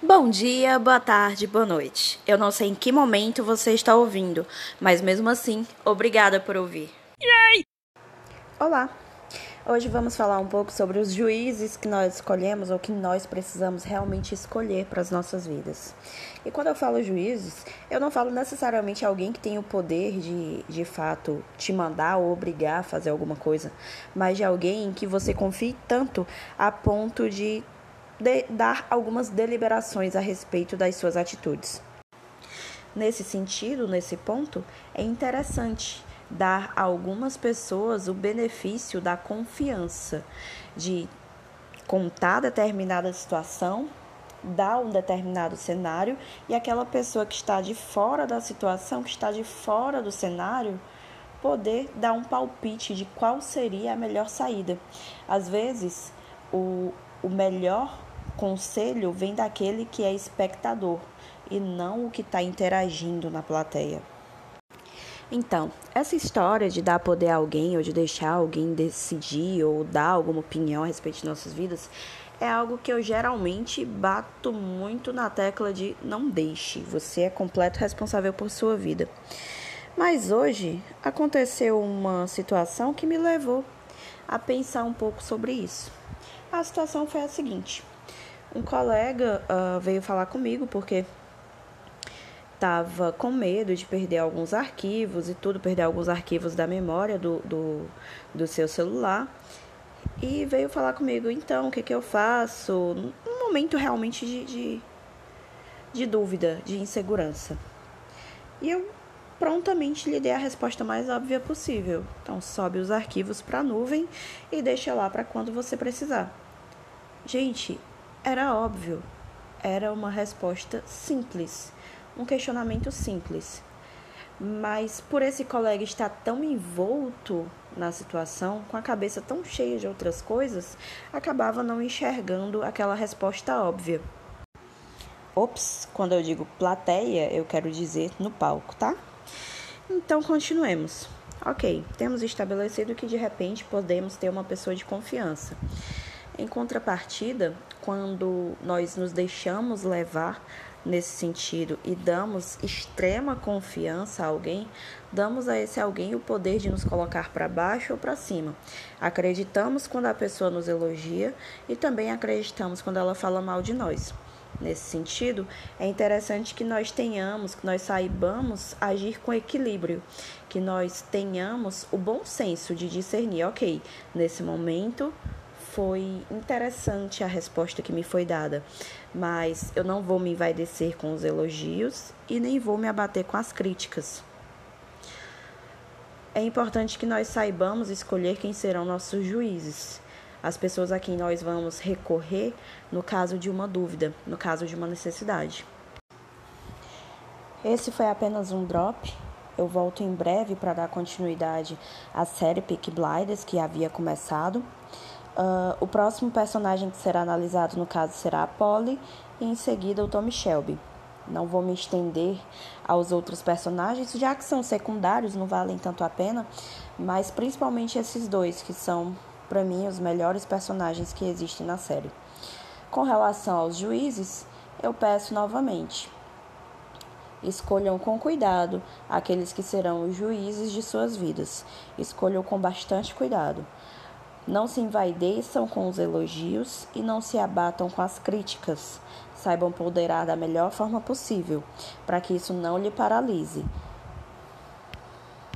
Bom dia, boa tarde, boa noite. Eu não sei em que momento você está ouvindo, mas mesmo assim, obrigada por ouvir. Yay! Olá! Hoje vamos falar um pouco sobre os juízes que nós escolhemos ou que nós precisamos realmente escolher para as nossas vidas. E quando eu falo juízes, eu não falo necessariamente alguém que tem o poder de, de fato, te mandar ou obrigar a fazer alguma coisa, mas de alguém em que você confie tanto a ponto de de dar algumas deliberações a respeito das suas atitudes. Nesse sentido, nesse ponto, é interessante dar a algumas pessoas o benefício da confiança de contar determinada situação, dar um determinado cenário e aquela pessoa que está de fora da situação, que está de fora do cenário, poder dar um palpite de qual seria a melhor saída. Às vezes, o, o melhor conselho vem daquele que é espectador e não o que está interagindo na plateia. Então, essa história de dar poder a alguém ou de deixar alguém decidir ou dar alguma opinião a respeito de nossas vidas é algo que eu geralmente bato muito na tecla de não deixe, você é completo responsável por sua vida. Mas hoje aconteceu uma situação que me levou a pensar um pouco sobre isso. A situação foi a seguinte: um colega uh, veio falar comigo porque estava com medo de perder alguns arquivos e tudo, perder alguns arquivos da memória do, do, do seu celular. E veio falar comigo, então, o que, que eu faço? Um momento realmente de, de, de dúvida, de insegurança. E eu prontamente lhe dei a resposta mais óbvia possível. Então, sobe os arquivos para a nuvem e deixa lá para quando você precisar. Gente, era óbvio, era uma resposta simples, um questionamento simples. Mas por esse colega estar tão envolto na situação, com a cabeça tão cheia de outras coisas, acabava não enxergando aquela resposta óbvia. Ops, quando eu digo plateia, eu quero dizer no palco, tá? Então continuemos. Ok, temos estabelecido que de repente podemos ter uma pessoa de confiança. Em contrapartida, quando nós nos deixamos levar nesse sentido e damos extrema confiança a alguém, damos a esse alguém o poder de nos colocar para baixo ou para cima. Acreditamos quando a pessoa nos elogia e também acreditamos quando ela fala mal de nós. Nesse sentido, é interessante que nós tenhamos, que nós saibamos agir com equilíbrio, que nós tenhamos o bom senso de discernir, ok, nesse momento foi interessante a resposta que me foi dada, mas eu não vou me envaidecer com os elogios e nem vou me abater com as críticas. É importante que nós saibamos escolher quem serão nossos juízes, as pessoas a quem nós vamos recorrer no caso de uma dúvida, no caso de uma necessidade. Esse foi apenas um drop. Eu volto em breve para dar continuidade à série Peak Blinders que havia começado. Uh, o próximo personagem que será analisado, no caso, será a Polly e em seguida o Tommy Shelby. Não vou me estender aos outros personagens, já que são secundários, não valem tanto a pena, mas principalmente esses dois, que são, para mim, os melhores personagens que existem na série. Com relação aos juízes, eu peço novamente: escolham com cuidado aqueles que serão os juízes de suas vidas. Escolham com bastante cuidado. Não se envaideçam com os elogios e não se abatam com as críticas. Saibam ponderar da melhor forma possível, para que isso não lhe paralise.